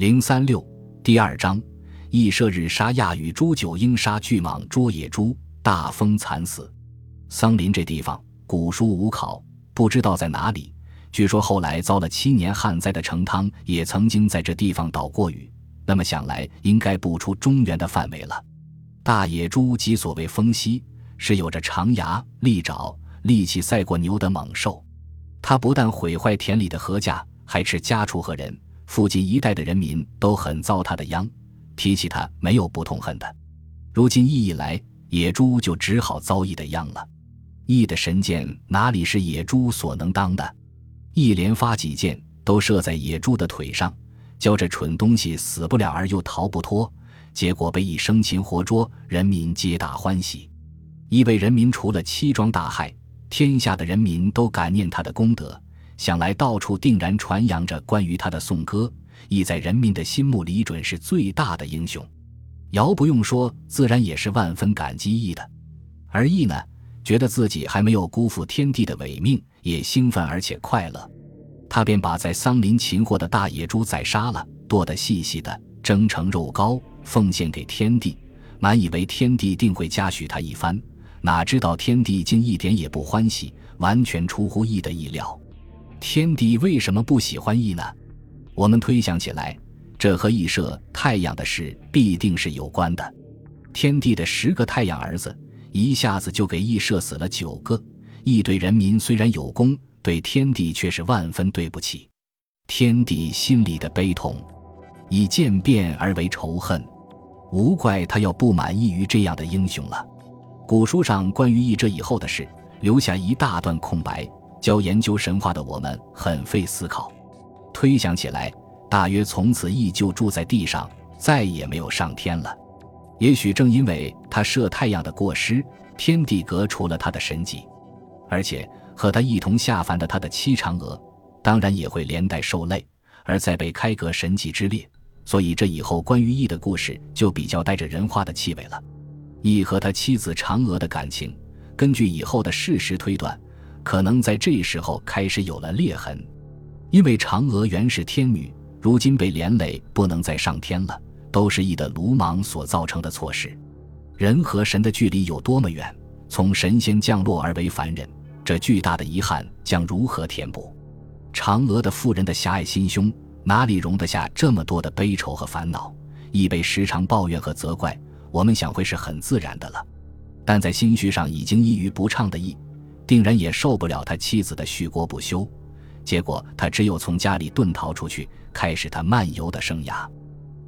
零三六第二章，羿射日杀亚与猪，九鹰杀巨蟒捉野猪，大风惨死。桑林这地方古书无考，不知道在哪里。据说后来遭了七年旱灾的成汤也曾经在这地方倒过雨。那么想来，应该不出中原的范围了。大野猪即所谓风息，是有着长牙、利爪、力气赛过牛的猛兽。它不但毁坏田里的禾稼，还吃家畜和人。附近一带的人民都很遭他的殃，提起他没有不痛恨的。如今羿一来，野猪就只好遭羿的殃了。羿的神箭哪里是野猪所能当的？羿连发几箭都射在野猪的腿上，教这蠢东西死不了而又逃不脱，结果被羿生擒活捉，人民皆大欢喜。羿为人民除了七桩大害，天下的人民都感念他的功德。想来，到处定然传扬着关于他的颂歌。羿在人民的心目里准是最大的英雄。尧不用说，自然也是万分感激羿的。而羿呢，觉得自己还没有辜负天帝的伟命，也兴奋而且快乐。他便把在桑林擒获的大野猪宰杀了，剁得细细的，蒸成肉糕，奉献给天帝。满以为天帝定会嘉许他一番，哪知道天帝竟一点也不欢喜，完全出乎意的意料。天帝为什么不喜欢羿呢？我们推想起来，这和羿射太阳的事必定是有关的。天帝的十个太阳儿子，一下子就给羿射死了九个。羿对人民虽然有功，对天帝却是万分对不起。天帝心里的悲痛，以渐变而为仇恨，无怪他要不满意于这样的英雄了。古书上关于羿这以后的事，留下一大段空白。教研究神话的我们很费思考，推想起来，大约从此羿就住在地上，再也没有上天了。也许正因为他射太阳的过失，天地革除了他的神迹，而且和他一同下凡的他的七嫦娥，当然也会连带受累，而再被开革神迹之列。所以这以后关于羿的故事就比较带着人话的气味了。羿和他妻子嫦娥的感情，根据以后的事实推断。可能在这时候开始有了裂痕，因为嫦娥原是天女，如今被连累不能再上天了，都是羿的鲁莽所造成的错事。人和神的距离有多么远？从神仙降落而为凡人，这巨大的遗憾将如何填补？嫦娥的妇人的狭隘心胸哪里容得下这么多的悲愁和烦恼？羿被时常抱怨和责怪，我们想会是很自然的了。但在心绪上已经抑郁不畅的羿。定然也受不了他妻子的续锅不休，结果他只有从家里遁逃出去，开始他漫游的生涯。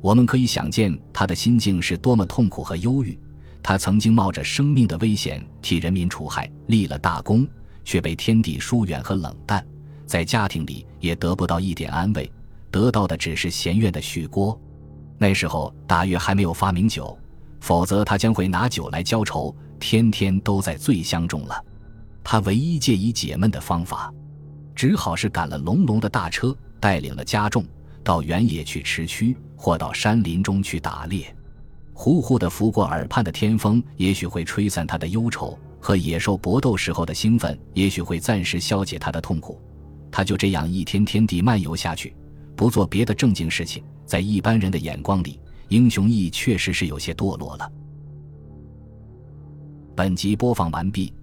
我们可以想见他的心境是多么痛苦和忧郁。他曾经冒着生命的危险替人民除害，立了大功，却被天地疏远和冷淡，在家庭里也得不到一点安慰，得到的只是闲怨的续锅。那时候大约还没有发明酒，否则他将会拿酒来浇愁，天天都在醉乡中了。他唯一借以解闷的方法，只好是赶了隆隆的大车，带领了家众到原野去驰驱，或到山林中去打猎。呼呼的拂过耳畔的天风，也许会吹散他的忧愁；和野兽搏斗时候的兴奋，也许会暂时消解他的痛苦。他就这样一天天地漫游下去，不做别的正经事情。在一般人的眼光里，英雄义确实是有些堕落了。本集播放完毕。